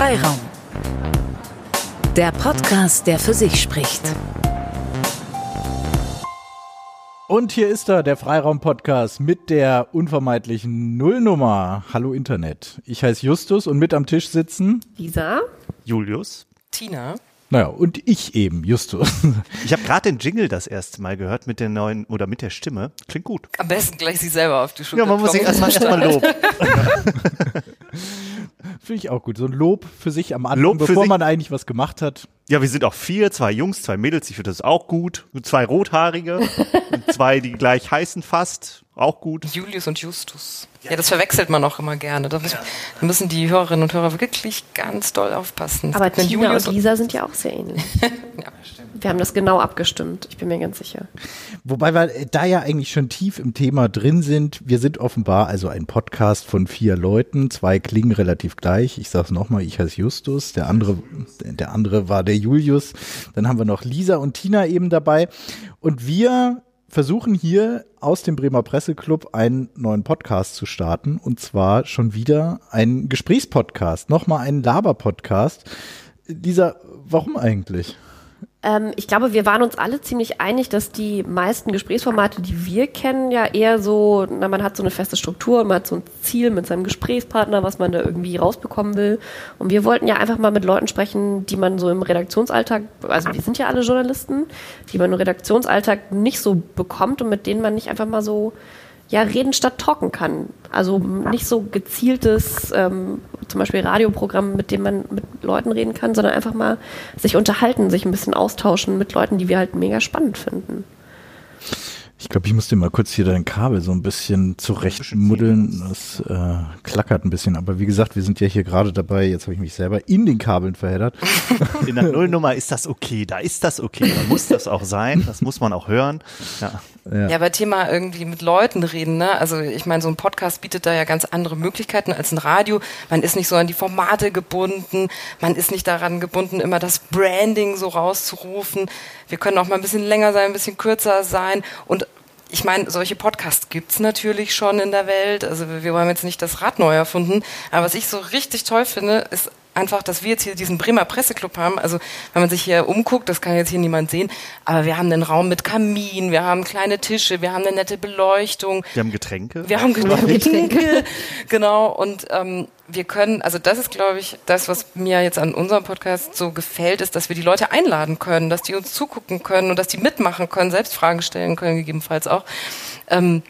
Freiraum. Der Podcast, der für sich spricht. Und hier ist er, der Freiraum-Podcast mit der unvermeidlichen Nullnummer. Hallo Internet. Ich heiße Justus und mit am Tisch sitzen Lisa. Julius. Tina. Naja, und ich eben, Justus. Ich habe gerade den Jingle das erste Mal gehört mit der neuen oder mit der Stimme. Klingt gut. Am besten gleich sie selber auf die Schulter Ja, man muss sich erstmal erstmal loben. Finde ich auch gut. So ein Lob für sich am Anfang, Lob bevor sich. man eigentlich was gemacht hat. Ja, wir sind auch vier, zwei Jungs, zwei Mädels, ich finde das auch gut. Zwei Rothaarige und zwei, die gleich heißen fast. Auch gut. Julius und Justus. Ja, das verwechselt man auch immer gerne. Da müssen, da müssen die Hörerinnen und Hörer wirklich ganz doll aufpassen. Aber Tina Julius und Lisa sind ja auch sehr ähnlich. Ja, stimmt. Wir haben das genau abgestimmt, ich bin mir ganz sicher. Wobei wir da ja eigentlich schon tief im Thema drin sind. Wir sind offenbar also ein Podcast von vier Leuten. Zwei klingen relativ gleich. Ich sag's nochmal, ich heiße Justus. Der andere, der andere war der Julius. Dann haben wir noch Lisa und Tina eben dabei. Und wir versuchen hier aus dem Bremer Presseclub einen neuen Podcast zu starten. Und zwar schon wieder einen Gesprächspodcast. Nochmal einen Laber-Podcast. Lisa, warum eigentlich? Ähm, ich glaube, wir waren uns alle ziemlich einig, dass die meisten Gesprächsformate, die wir kennen, ja eher so, na, man hat so eine feste Struktur, man hat so ein Ziel mit seinem Gesprächspartner, was man da irgendwie rausbekommen will. Und wir wollten ja einfach mal mit Leuten sprechen, die man so im Redaktionsalltag, also wir sind ja alle Journalisten, die man im Redaktionsalltag nicht so bekommt und mit denen man nicht einfach mal so ja, reden statt talken kann. Also nicht so gezieltes, ähm, zum Beispiel Radioprogramm, mit dem man mit Leuten reden kann, sondern einfach mal sich unterhalten, sich ein bisschen austauschen mit Leuten, die wir halt mega spannend finden. Ich glaube, ich muss dir mal kurz hier dein Kabel so ein bisschen zurechtmuddeln. Das äh, klackert ein bisschen. Aber wie gesagt, wir sind ja hier gerade dabei. Jetzt habe ich mich selber in den Kabeln verheddert. In der Nullnummer ist das okay. Da ist das okay. Da muss das auch sein. Das muss man auch hören. Ja. Ja, aber Thema irgendwie mit Leuten reden, ne? Also ich meine, so ein Podcast bietet da ja ganz andere Möglichkeiten als ein Radio. Man ist nicht so an die Formate gebunden, man ist nicht daran gebunden, immer das Branding so rauszurufen. Wir können auch mal ein bisschen länger sein, ein bisschen kürzer sein und ich meine, solche Podcasts gibt's natürlich schon in der Welt. Also wir haben jetzt nicht das Rad neu erfunden. Aber was ich so richtig toll finde, ist einfach, dass wir jetzt hier diesen Bremer Presseclub haben. Also wenn man sich hier umguckt, das kann jetzt hier niemand sehen, aber wir haben einen Raum mit Kamin, wir haben kleine Tische, wir haben eine nette Beleuchtung. Wir haben Getränke. Wir haben Getränke, genau. Und ähm, wir können, also das ist, glaube ich, das, was mir jetzt an unserem Podcast so gefällt, ist, dass wir die Leute einladen können, dass die uns zugucken können und dass die mitmachen können, selbst Fragen stellen können, gegebenenfalls auch. Ähm,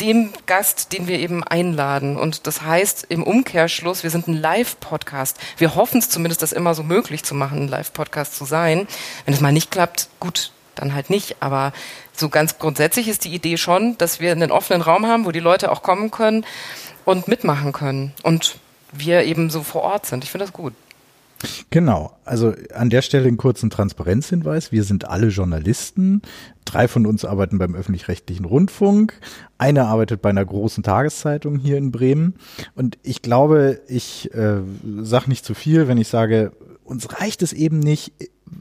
dem Gast, den wir eben einladen. Und das heißt im Umkehrschluss, wir sind ein Live-Podcast. Wir hoffen es zumindest, das immer so möglich zu machen, ein Live-Podcast zu sein. Wenn es mal nicht klappt, gut, dann halt nicht. Aber so ganz grundsätzlich ist die Idee schon, dass wir einen offenen Raum haben, wo die Leute auch kommen können und mitmachen können. Und wir eben so vor Ort sind. Ich finde das gut. Genau. Also an der Stelle einen kurzen Transparenzhinweis. Wir sind alle Journalisten. Drei von uns arbeiten beim öffentlich-rechtlichen Rundfunk. Einer arbeitet bei einer großen Tageszeitung hier in Bremen. Und ich glaube, ich äh, sage nicht zu viel, wenn ich sage, uns reicht es eben nicht,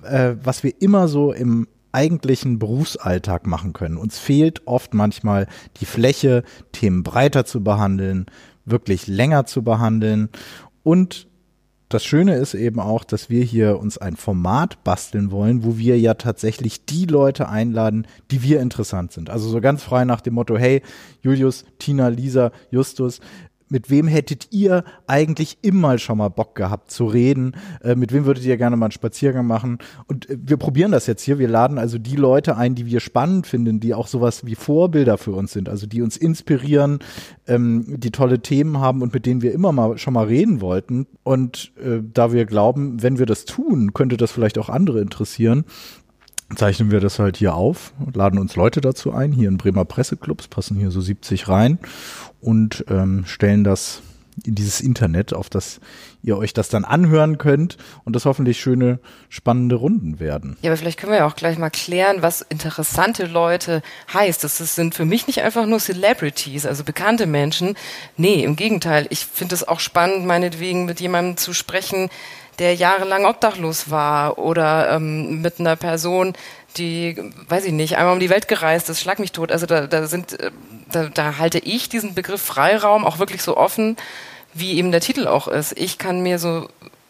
äh, was wir immer so im eigentlichen Berufsalltag machen können. Uns fehlt oft manchmal die Fläche, Themen breiter zu behandeln, wirklich länger zu behandeln und das Schöne ist eben auch, dass wir hier uns ein Format basteln wollen, wo wir ja tatsächlich die Leute einladen, die wir interessant sind. Also so ganz frei nach dem Motto, hey, Julius, Tina, Lisa, Justus, mit wem hättet ihr eigentlich immer schon mal Bock gehabt zu reden? Äh, mit wem würdet ihr gerne mal einen Spaziergang machen? Und äh, wir probieren das jetzt hier. Wir laden also die Leute ein, die wir spannend finden, die auch sowas wie Vorbilder für uns sind, also die uns inspirieren, ähm, die tolle Themen haben und mit denen wir immer mal schon mal reden wollten. Und äh, da wir glauben, wenn wir das tun, könnte das vielleicht auch andere interessieren, zeichnen wir das halt hier auf laden uns Leute dazu ein, hier in Bremer Presseclubs, passen hier so 70 rein und ähm, stellen das in dieses Internet, auf das ihr euch das dann anhören könnt und das hoffentlich schöne, spannende Runden werden. Ja, aber vielleicht können wir ja auch gleich mal klären, was interessante Leute heißt. Das sind für mich nicht einfach nur Celebrities, also bekannte Menschen. Nee, im Gegenteil. Ich finde es auch spannend, meinetwegen mit jemandem zu sprechen, der jahrelang obdachlos war oder ähm, mit einer Person, die, weiß ich nicht, einmal um die Welt gereist ist, schlag mich tot. Also da, da sind, äh, da, da halte ich diesen Begriff Freiraum auch wirklich so offen, wie eben der Titel auch ist. Ich kann mir so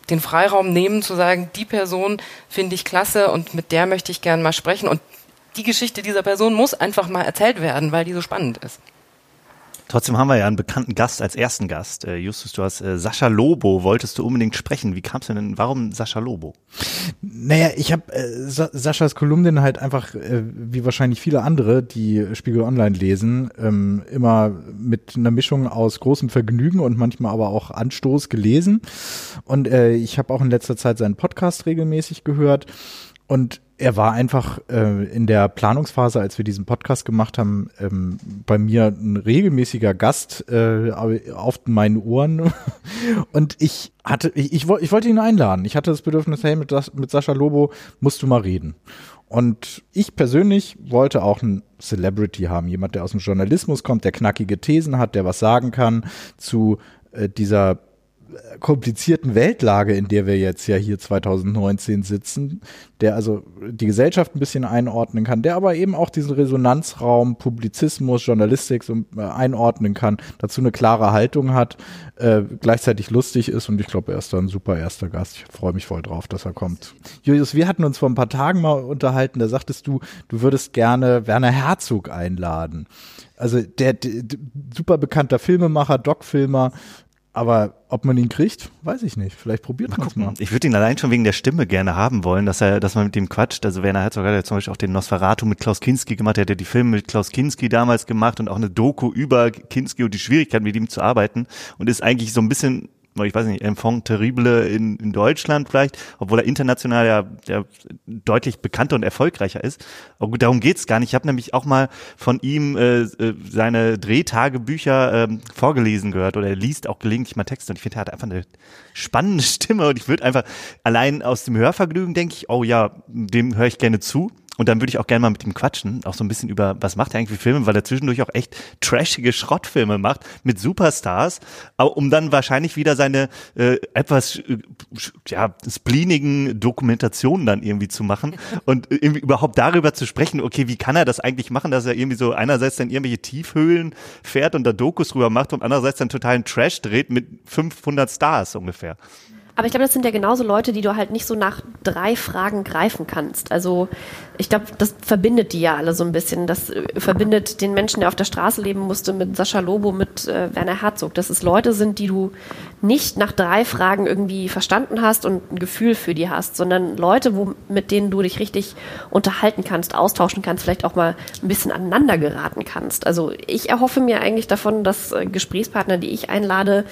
den Freiraum nehmen zu sagen, die Person finde ich klasse und mit der möchte ich gerne mal sprechen und die Geschichte dieser Person muss einfach mal erzählt werden, weil die so spannend ist. Trotzdem haben wir ja einen bekannten Gast als ersten Gast. Äh, Justus, du hast äh, Sascha Lobo, wolltest du unbedingt sprechen. Wie kamst du denn, warum Sascha Lobo? Naja, ich habe äh, Sa Saschas Kolumnen halt einfach, äh, wie wahrscheinlich viele andere, die Spiegel Online lesen, ähm, immer mit einer Mischung aus großem Vergnügen und manchmal aber auch Anstoß gelesen. Und äh, ich habe auch in letzter Zeit seinen Podcast regelmäßig gehört. Und er war einfach äh, in der Planungsphase, als wir diesen Podcast gemacht haben, ähm, bei mir ein regelmäßiger Gast äh, auf meinen Ohren. Und ich hatte, ich, ich, ich wollte ihn einladen. Ich hatte das Bedürfnis, hey, mit, mit Sascha Lobo musst du mal reden. Und ich persönlich wollte auch einen Celebrity haben, jemand, der aus dem Journalismus kommt, der knackige Thesen hat, der was sagen kann zu äh, dieser komplizierten Weltlage, in der wir jetzt ja hier 2019 sitzen, der also die Gesellschaft ein bisschen einordnen kann, der aber eben auch diesen Resonanzraum, Publizismus, Journalistik so äh, einordnen kann, dazu eine klare Haltung hat, äh, gleichzeitig lustig ist und ich glaube, er ist da ein super erster Gast. Ich freue mich voll drauf, dass er kommt. Julius, wir hatten uns vor ein paar Tagen mal unterhalten, da sagtest du, du würdest gerne Werner Herzog einladen. Also der, der, der super bekannter Filmemacher, Doc-Filmer, aber ob man ihn kriegt, weiß ich nicht. Vielleicht probiert man es mal. Ich würde ihn allein schon wegen der Stimme gerne haben wollen, dass er, dass man mit ihm quatscht. Also Werner Herzog hat ja zum Beispiel auch den Nosferatu mit Klaus Kinski gemacht. Er hat ja die Filme mit Klaus Kinski damals gemacht und auch eine Doku über Kinski und die Schwierigkeiten, mit ihm zu arbeiten. Und ist eigentlich so ein bisschen ich weiß nicht, Enfant terrible in, in Deutschland vielleicht, obwohl er international ja, ja deutlich bekannter und erfolgreicher ist. Aber gut, darum geht's gar nicht. Ich habe nämlich auch mal von ihm äh, äh, seine Drehtagebücher äh, vorgelesen gehört oder er liest auch gelegentlich mal Texte und ich finde, er hat einfach eine spannende Stimme und ich würde einfach allein aus dem Hörvergnügen denke ich, oh ja, dem höre ich gerne zu. Und dann würde ich auch gerne mal mit ihm quatschen, auch so ein bisschen über, was macht er eigentlich für Filme, weil er zwischendurch auch echt trashige Schrottfilme macht mit Superstars, um dann wahrscheinlich wieder seine äh, etwas äh, ja, spleenigen Dokumentationen dann irgendwie zu machen und irgendwie überhaupt darüber zu sprechen, okay, wie kann er das eigentlich machen, dass er irgendwie so einerseits dann irgendwelche Tiefhöhlen fährt und da Dokus drüber macht und andererseits dann totalen Trash dreht mit 500 Stars ungefähr. Aber ich glaube, das sind ja genauso Leute, die du halt nicht so nach drei Fragen greifen kannst. Also ich glaube, das verbindet die ja alle so ein bisschen. Das äh, verbindet den Menschen, der auf der Straße leben musste, mit Sascha Lobo, mit äh, Werner Herzog. Dass es Leute sind, die du nicht nach drei Fragen irgendwie verstanden hast und ein Gefühl für die hast, sondern Leute, wo, mit denen du dich richtig unterhalten kannst, austauschen kannst, vielleicht auch mal ein bisschen aneinander geraten kannst. Also ich erhoffe mir eigentlich davon, dass äh, Gesprächspartner, die ich einlade,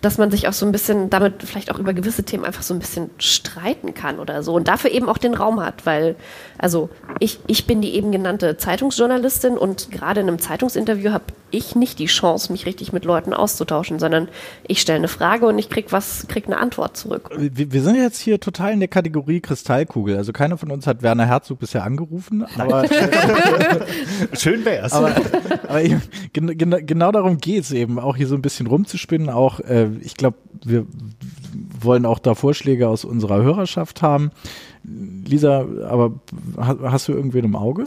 dass man sich auch so ein bisschen damit vielleicht auch über gewisse Themen einfach so ein bisschen streiten kann oder so und dafür eben auch den Raum hat, weil also ich, ich bin die eben genannte Zeitungsjournalistin und gerade in einem Zeitungsinterview habe ich nicht die Chance, mich richtig mit Leuten auszutauschen, sondern ich stelle eine Frage und ich krieg was, krieg eine Antwort zurück. Wir, wir sind jetzt hier total in der Kategorie Kristallkugel. Also keiner von uns hat Werner Herzog bisher angerufen, aber schön wär's. Aber, aber eben, genau, genau darum geht's eben, auch hier so ein bisschen rumzuspinnen. Auch äh, ich glaube, wir wollen auch da Vorschläge aus unserer Hörerschaft haben. Lisa, aber hast du irgendwen im Auge?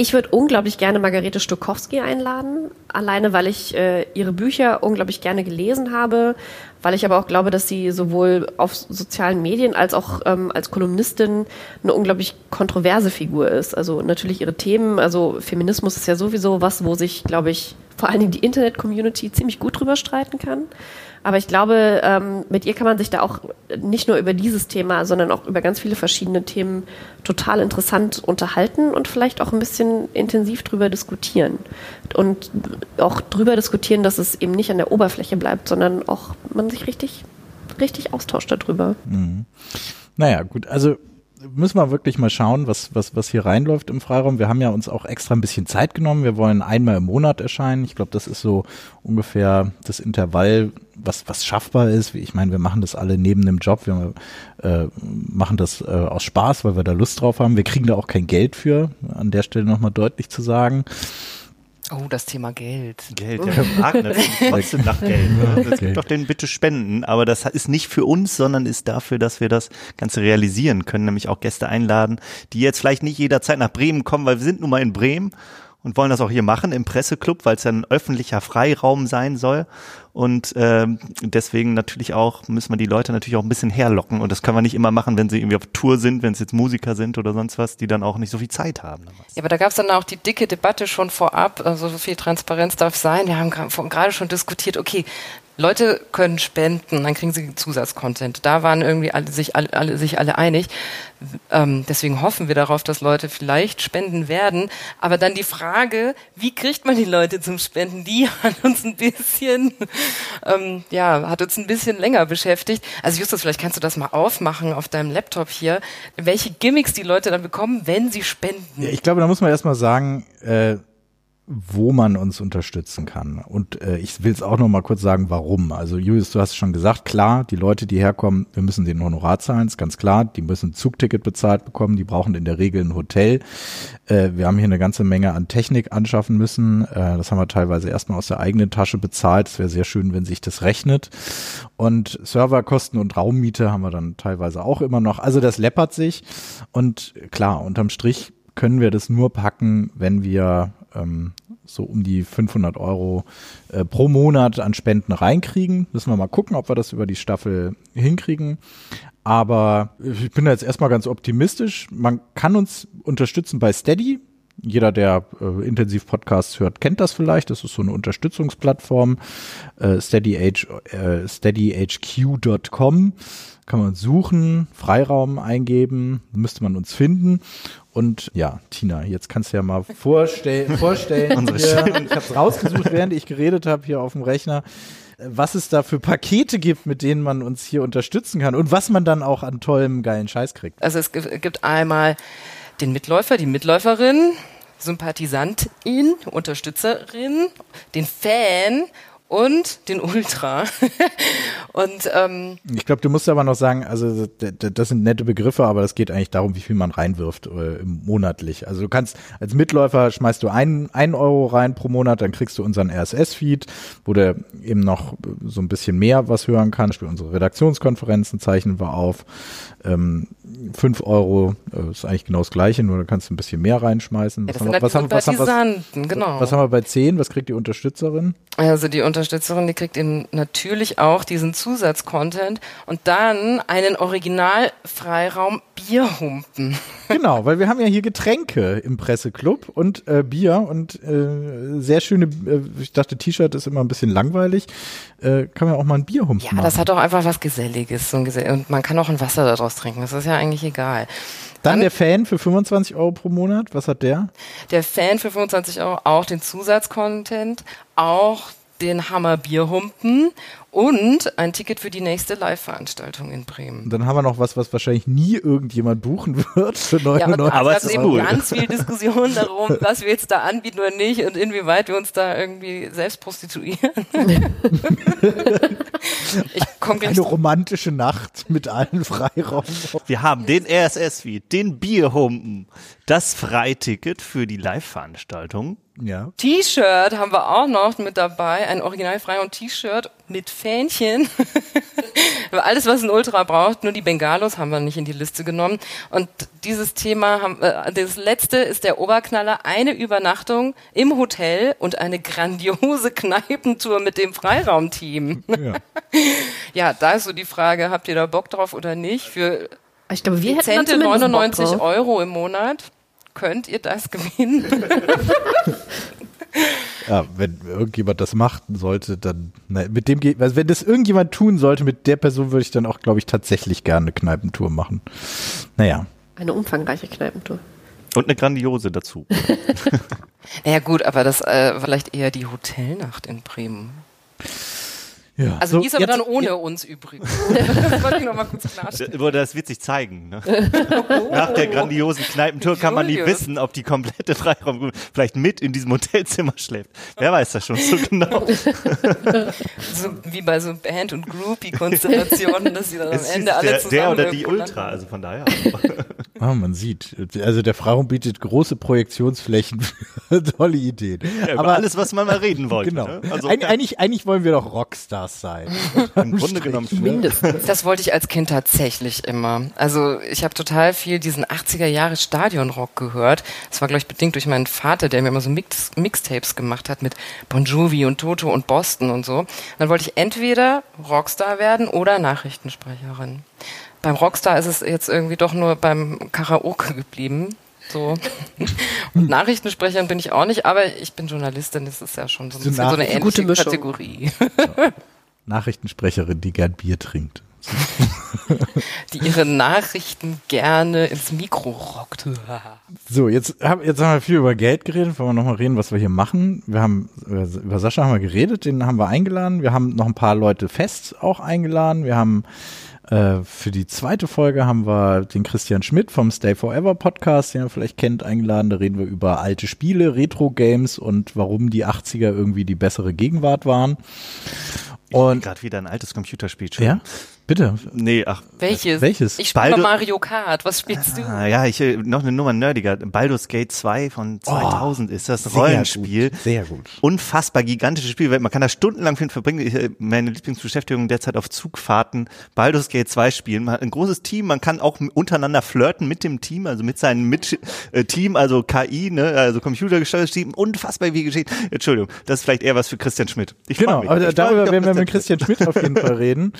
Ich würde unglaublich gerne Margarete Stokowski einladen, alleine weil ich äh, ihre Bücher unglaublich gerne gelesen habe, weil ich aber auch glaube, dass sie sowohl auf sozialen Medien als auch ähm, als Kolumnistin eine unglaublich kontroverse Figur ist. Also natürlich ihre Themen, also Feminismus ist ja sowieso was, wo sich, glaube ich, vor allen Dingen die Internet-Community ziemlich gut drüber streiten kann. Aber ich glaube, ähm, mit ihr kann man sich da auch nicht nur über dieses Thema, sondern auch über ganz viele verschiedene Themen total interessant unterhalten und vielleicht auch ein bisschen intensiv drüber diskutieren. Und auch drüber diskutieren, dass es eben nicht an der Oberfläche bleibt, sondern auch man sich richtig, richtig austauscht darüber. Mhm. Naja, gut, also müssen wir wirklich mal schauen, was, was, was hier reinläuft im Freiraum. Wir haben ja uns auch extra ein bisschen Zeit genommen. Wir wollen einmal im Monat erscheinen. Ich glaube, das ist so ungefähr das Intervall, was, was schaffbar ist. Ich meine, wir machen das alle neben dem Job. Wir äh, machen das äh, aus Spaß, weil wir da Lust drauf haben. Wir kriegen da auch kein Geld für, an der Stelle nochmal deutlich zu sagen. Oh, das Thema Geld. Geld, ja, wir fragen natürlich trotzdem nach Geld. Ne? Das gibt doch den bitte spenden, aber das ist nicht für uns, sondern ist dafür, dass wir das Ganze realisieren können, nämlich auch Gäste einladen, die jetzt vielleicht nicht jederzeit nach Bremen kommen, weil wir sind nun mal in Bremen und wollen das auch hier machen im Presseclub, weil es ja ein öffentlicher Freiraum sein soll. Und ähm, deswegen natürlich auch müssen wir die Leute natürlich auch ein bisschen herlocken. Und das können wir nicht immer machen, wenn sie irgendwie auf Tour sind, wenn es jetzt Musiker sind oder sonst was, die dann auch nicht so viel Zeit haben. Ja, aber da gab es dann auch die dicke Debatte schon vorab, also so viel Transparenz darf sein. Wir haben gerade schon diskutiert, okay, Leute können spenden, dann kriegen sie Zusatzcontent. Da waren irgendwie alle sich alle, alle sich alle einig. Ähm, deswegen hoffen wir darauf, dass Leute vielleicht spenden werden. Aber dann die Frage, wie kriegt man die Leute zum Spenden? Die hat uns ein bisschen, ähm, ja, hat uns ein bisschen länger beschäftigt. Also Justus, vielleicht kannst du das mal aufmachen auf deinem Laptop hier, welche Gimmicks die Leute dann bekommen, wenn sie spenden. Ja, ich glaube, da muss man erstmal sagen, äh, wo man uns unterstützen kann. Und äh, ich will es auch noch mal kurz sagen, warum. Also Julius, du hast schon gesagt, klar, die Leute, die herkommen, wir müssen den Honorar zahlen, ist ganz klar. Die müssen ein Zugticket bezahlt bekommen, die brauchen in der Regel ein Hotel. Äh, wir haben hier eine ganze Menge an Technik anschaffen müssen. Äh, das haben wir teilweise erstmal aus der eigenen Tasche bezahlt. Es wäre sehr schön, wenn sich das rechnet. Und Serverkosten und Raummiete haben wir dann teilweise auch immer noch. Also das läppert sich. Und klar, unterm Strich können wir das nur packen, wenn wir ähm, so um die 500 Euro äh, pro Monat an Spenden reinkriegen. Müssen wir mal gucken, ob wir das über die Staffel hinkriegen. Aber ich bin da jetzt erstmal ganz optimistisch. Man kann uns unterstützen bei Steady. Jeder, der äh, intensiv Podcasts hört, kennt das vielleicht. Das ist so eine Unterstützungsplattform. Äh, steadyh, äh, steadyhq.com kann man suchen, Freiraum eingeben, müsste man uns finden. Und ja, Tina, jetzt kannst du ja mal vorstell vorstellen, hier, ich habe es rausgesucht, während ich geredet habe hier auf dem Rechner, was es da für Pakete gibt, mit denen man uns hier unterstützen kann und was man dann auch an tollem, geilen Scheiß kriegt. Also es gibt einmal den Mitläufer, die Mitläuferin, Sympathisantin, Unterstützerin, den Fan und den Ultra. und ähm, ich glaube, du musst aber noch sagen, also das sind nette Begriffe, aber es geht eigentlich darum, wie viel man reinwirft äh, monatlich. Also du kannst als Mitläufer schmeißt du einen, einen Euro rein pro Monat, dann kriegst du unseren RSS-Feed, wo du eben noch so ein bisschen mehr was hören kannst. Unsere Redaktionskonferenzen zeichnen wir auf. Ähm, 5 Euro äh, ist eigentlich genau das gleiche, nur da kannst du ein bisschen mehr reinschmeißen. Ja, was, haben wir, was, haben, was, haben, was, genau. was haben wir bei 10? Was kriegt die Unterstützerin? Also die Unterstützerin, die kriegt eben natürlich auch diesen Zusatzcontent und dann einen Original-Freiraum Bierhumpen. Genau, weil wir haben ja hier Getränke im Presseclub und äh, Bier und äh, sehr schöne, äh, ich dachte T-Shirt ist immer ein bisschen langweilig, äh, kann man auch mal ein Bierhumpen ja, machen. Ja, das hat doch einfach was Geselliges so ein Gesell und man kann auch ein Wasser daraus trinken, das ist ja eigentlich egal. Dann, Dann der Fan für 25 Euro pro Monat, was hat der? Der Fan für 25 Euro auch den Zusatzcontent, auch den Hammer Bierhumpen und ein Ticket für die nächste Live-Veranstaltung in Bremen. Dann haben wir noch was, was wahrscheinlich nie irgendjemand buchen wird für 99 ja, aber, aber es ist eben cool. ganz viel Diskussion darum, was wir jetzt da anbieten oder nicht und inwieweit wir uns da irgendwie selbst prostituieren. Eine romantische Nacht mit allen Freiraum. Wir haben den RSS-Feed, den Bierhumpen, das Freiticket für die Live-Veranstaltung ja. T-Shirt haben wir auch noch mit dabei, ein originalfrei und T-Shirt mit Fähnchen. Alles, was ein Ultra braucht, nur die Bengalos haben wir nicht in die Liste genommen. Und dieses Thema, haben, äh, das letzte ist der Oberknaller, eine Übernachtung im Hotel und eine grandiose Kneipentour mit dem Freiraumteam. Ja. ja, da ist so die Frage, habt ihr da Bock drauf oder nicht? Für ich glaube, wir hätten 99 Euro im Monat könnt ihr das gewinnen. ja, wenn irgendjemand das machen sollte, dann na, mit dem also wenn das irgendjemand tun sollte, mit der Person würde ich dann auch, glaube ich, tatsächlich gerne eine Kneipentour machen. Naja. Eine umfangreiche Kneipentour. Und eine grandiose dazu. naja gut, aber das äh, vielleicht eher die Hotelnacht in Bremen. Ja. Also so, die ist aber jetzt, dann ohne uns übrigens. das wollte ich noch mal kurz klarstellen. Das wird sich zeigen. Ne? Nach der grandiosen Kneipentour kann man nie wissen, ob die komplette Freiraum vielleicht mit in diesem Hotelzimmer schläft. Wer weiß das schon so genau. so wie bei so Band- und Groupie-Konstellationen, dass sie dann am Ende alle der, zusammen Der oder die Ultra, also von daher. Ah, man sieht. Also der Freiraum bietet große Projektionsflächen für tolle Ideen. Ja, über alles, was man mal reden wollte. Genau. Ne? Also, Eig eigentlich, eigentlich wollen wir doch Rockstars sein. im Grunde genommen schon. Mindestens. Das wollte ich als Kind tatsächlich immer. Also ich habe total viel diesen 80er Jahre Stadionrock gehört. Das war, glaube ich, bedingt durch meinen Vater, der mir immer so Mix Mixtapes gemacht hat mit Bon Jovi und Toto und Boston und so. Und dann wollte ich entweder Rockstar werden oder Nachrichtensprecherin. Beim Rockstar ist es jetzt irgendwie doch nur beim Karaoke geblieben. So. Und Nachrichtensprecherin bin ich auch nicht, aber ich bin Journalistin, das ist ja schon so, ein So eine ähnliche gute Mischung. Kategorie. Nachrichtensprecherin, die gern Bier trinkt. Die ihre Nachrichten gerne ins Mikro rockt. So, jetzt, hab, jetzt haben wir viel über Geld geredet. Wollen wir nochmal reden, was wir hier machen? Wir haben, über, über Sascha haben wir geredet, den haben wir eingeladen. Wir haben noch ein paar Leute fest auch eingeladen. Wir haben äh, für die zweite Folge haben wir den Christian Schmidt vom Stay Forever Podcast, den ihr vielleicht kennt, eingeladen. Da reden wir über alte Spiele, Retro-Games und warum die 80er irgendwie die bessere Gegenwart waren. Und Gerade wieder ein altes Computerspiel. schon. ja, bitte. Nee, ach. Welches? Welches? Ich spiele Baldur- Mario Kart. Was spielst du? Ah, ja, ich, äh, noch eine Nummer nerdiger. Baldur's Gate 2 von 2000 ist das Rollenspiel. Gut, sehr gut. Unfassbar gigantisches Spiel. Man kann da stundenlang für verbringen. Ich, äh, meine Lieblingsbeschäftigung derzeit auf Zugfahrten. Baldur's Gate 2 spielen. Man hat ein großes Team. Man kann auch untereinander flirten mit dem Team, also mit seinem mit äh, Team, also KI, ne, also computergesteuertes Team. Unfassbar wie geschehen. Entschuldigung, das ist vielleicht eher was für Christian Schmidt. Ich Genau, mich. aber Ich freu darüber werden wir mit Christian Schmidt auf jeden Fall reden.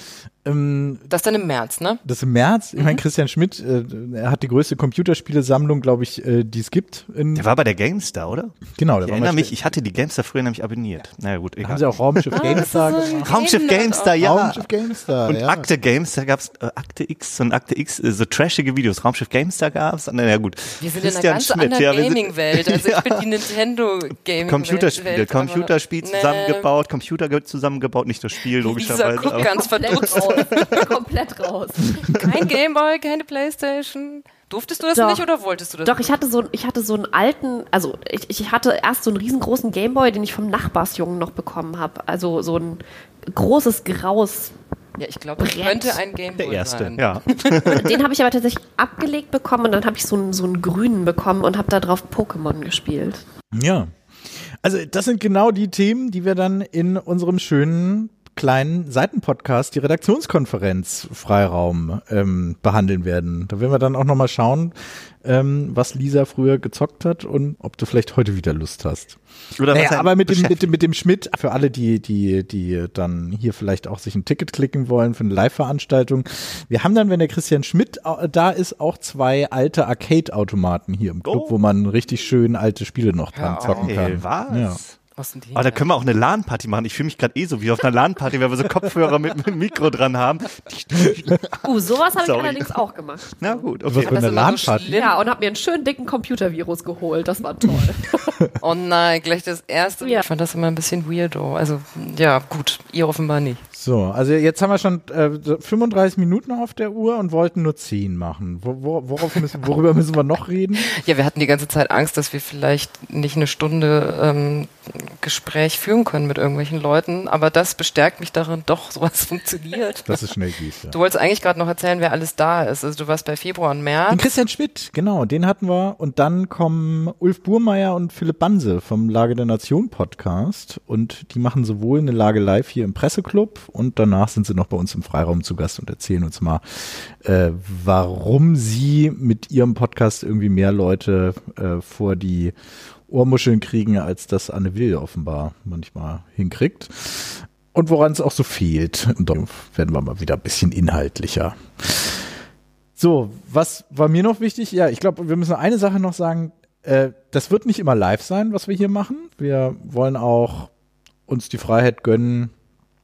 Ähm, Das dann im März, ne? das im März. Ich meine, Christian Schmidt, äh, er hat die größte Computerspielesammlung, glaube ich, äh, die es gibt. In, Der war bei der GameStar, oder? genau, der Ich war erinnere mich, ich hatte die GameStar früher nämlich abonniert. Na ja, gut, Da haben egal. sie auch Raumschiff GameStar so ein gemacht. Raumschiff GameStar, ja. Raumschiff GameStar, Und ja. Akte Games, da gab's äh, Akte X und Akte X, äh, so trashige Videos. Raumschiff Gamestar gab's. Na ja, gut. Wir sind Christian in einer ganz Schmidt, anderen ja, Gaming-Welt. Also Ja. ich bin die Nintendo-Gaming-Welt. Computerspiele, Computerspiel Nee. zusammengebaut, Computer ge- zusammengebaut, nicht das Spiel, Lisa logischerweise. guckt aber- ganz verdutzt. Komplett raus. Kein Gameboy, keine Playstation. Durftest du das Doch. nicht oder wolltest du das? Doch, ich hatte so, ich hatte so einen alten, also ich, ich hatte erst so einen riesengroßen Gameboy, den ich vom Nachbarsjungen noch bekommen habe. Also so ein großes graues. Ja, ich glaube, das könnte ein Gameboy Der erste, sein. ja. Den habe ich aber tatsächlich abgelegt bekommen und dann habe ich so einen, so einen grünen bekommen und habe da drauf Pokémon gespielt. Ja. Also das sind genau die Themen, die wir dann in unserem schönen kleinen Seitenpodcast, die Redaktionskonferenz Freiraum, ähm, behandeln werden. Da werden wir dann auch nochmal schauen, ähm, was Lisa früher gezockt hat und ob du vielleicht heute wieder Lust hast. Oder Naja, aber mit dem, mit, dem, mit dem Schmidt, für alle, die, die, die dann hier vielleicht auch sich ein Ticket klicken wollen für eine Live-Veranstaltung. Wir haben dann, wenn der Christian Schmidt äh, da ist, auch zwei alte Arcade-Automaten hier im Club, Oh. wo man richtig schön alte Spiele noch dran zocken Hey, kann. was? Ja. Was sind die? Aber da können wir auch eine LAN-Party machen. Ich fühle mich gerade eh so wie auf einer LAN-Party, weil wir so Kopfhörer mit, mit Mikro dran haben. Uh, sowas habe ich allerdings auch gemacht. Na gut, Was okay. für eine so LAN-Party. Ja, und habe mir einen schönen dicken Computervirus geholt. Das war toll. Oh nein, gleich das erste. Ja. Ich fand das immer ein bisschen weirdo. Also, ja, gut. Ihr offenbar nicht. So, also jetzt haben wir schon äh, 35 Minuten auf der Uhr und wollten nur 10 machen. Wo, wo, worauf müssen, worüber müssen wir noch reden? Ja, wir hatten die ganze Zeit Angst, dass wir vielleicht nicht eine Stunde ähm, Gespräch führen können mit irgendwelchen Leuten, aber das bestärkt mich darin, doch, sowas funktioniert. Dass es schnell geht. Ja. Du wolltest eigentlich gerade noch erzählen, wer alles da ist. Also du warst bei Februar und Den März. Christian Schmidt, genau, den hatten wir. Und dann kommen Ulf Burmeier und Philipp Banse vom Lage der Nation Podcast. Und die machen sowohl eine Lage live hier im Presseclub und danach sind sie noch bei uns im Freiraum zu Gast und erzählen uns mal, äh, warum sie mit ihrem Podcast irgendwie mehr Leute äh, vor die Ohrmuscheln kriegen, als das Anne Will offenbar manchmal hinkriegt. Und woran es auch so fehlt. Und dann werden wir mal wieder ein bisschen inhaltlicher. So, was war mir noch wichtig? Ja, ich glaube, wir müssen eine Sache noch sagen. Äh, das wird nicht immer live sein, was wir hier machen. Wir wollen auch uns die Freiheit gönnen,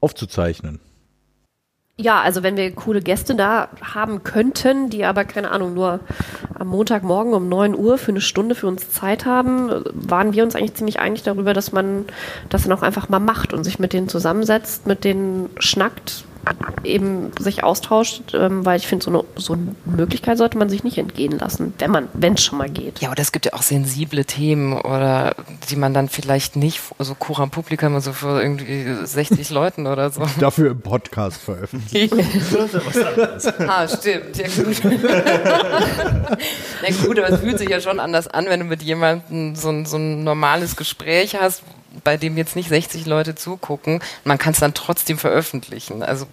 aufzuzeichnen. Ja, also wenn wir coole Gäste da haben könnten, die aber, keine Ahnung, nur am Montagmorgen um 9 Uhr für eine Stunde für uns Zeit haben, waren wir uns eigentlich ziemlich einig darüber, dass man das dann auch einfach mal macht und sich mit denen zusammensetzt, mit denen schnackt, eben sich austauscht, ähm, weil ich finde, so eine, so eine Möglichkeit sollte man sich nicht entgehen lassen, wenn man, wenn es schon mal geht. Ja, oder es gibt ja auch sensible Themen oder die man dann vielleicht nicht so Coram Publikum, so vor irgendwie 60 Leuten oder so. Dafür im Podcast veröffentlichen. ah, stimmt. Ja, gut. Na gut, aber es fühlt sich ja schon anders an, wenn du mit jemandem so ein, so ein normales Gespräch hast, bei dem jetzt nicht 60 Leute zugucken. Man kann es dann trotzdem veröffentlichen. Also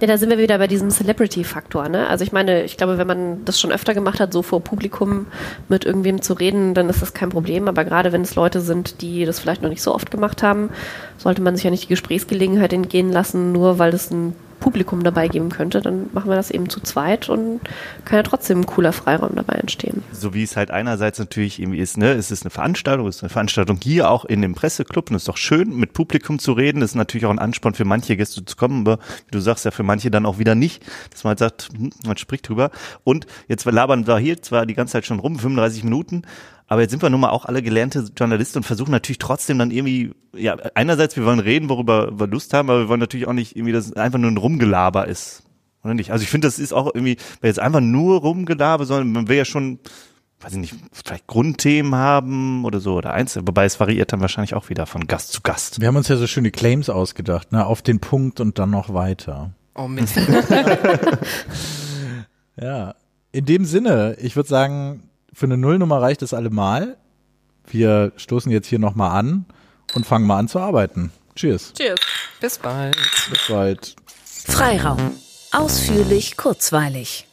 ja, da sind wir wieder bei diesem Celebrity-Faktor. Ne? Also ich meine, ich glaube, wenn man das schon öfter gemacht hat, so vor Publikum mit irgendwem zu reden, dann ist das kein Problem. Aber gerade wenn es Leute sind, die das vielleicht noch nicht so oft gemacht haben, sollte man sich ja nicht die Gesprächsgelegenheit entgehen lassen, nur weil es ein Publikum dabei geben könnte, dann machen wir das eben zu zweit und kann ja trotzdem ein cooler Freiraum dabei entstehen. So wie es halt einerseits natürlich irgendwie ist, ne, es ist eine Veranstaltung, es ist eine Veranstaltung hier auch in dem Presseclub und es ist doch schön, mit Publikum zu reden. Das ist natürlich auch ein Ansporn für manche Gäste zu kommen, aber wie du sagst, ja für manche dann auch wieder nicht, dass man halt sagt, hm, man spricht drüber. Und jetzt labern wir hier zwar die ganze Zeit schon rum, 35 Minuten, aber jetzt sind wir nun mal auch alle gelernte Journalisten und versuchen natürlich trotzdem dann irgendwie, ja, einerseits, wir wollen reden, worüber wir Lust haben, aber wir wollen natürlich auch nicht irgendwie, dass es einfach nur ein Rumgelaber ist. Oder nicht? Also ich finde, das ist auch irgendwie, weil jetzt einfach nur Rumgelaber, sondern man will ja schon, weiß ich nicht, vielleicht Grundthemen haben oder so oder eins, wobei es variiert dann wahrscheinlich auch wieder von Gast zu Gast. Wir haben uns ja so schöne Claims ausgedacht, ne, auf den Punkt und dann noch weiter. Oh Mist. ja. In dem Sinne, ich würde sagen, für eine Nullnummer reicht es allemal. Wir stoßen jetzt hier nochmal an und fangen mal an zu arbeiten. Cheers. Cheers. Bis bald. Bis bald. Freiraum. Ausführlich, kurzweilig.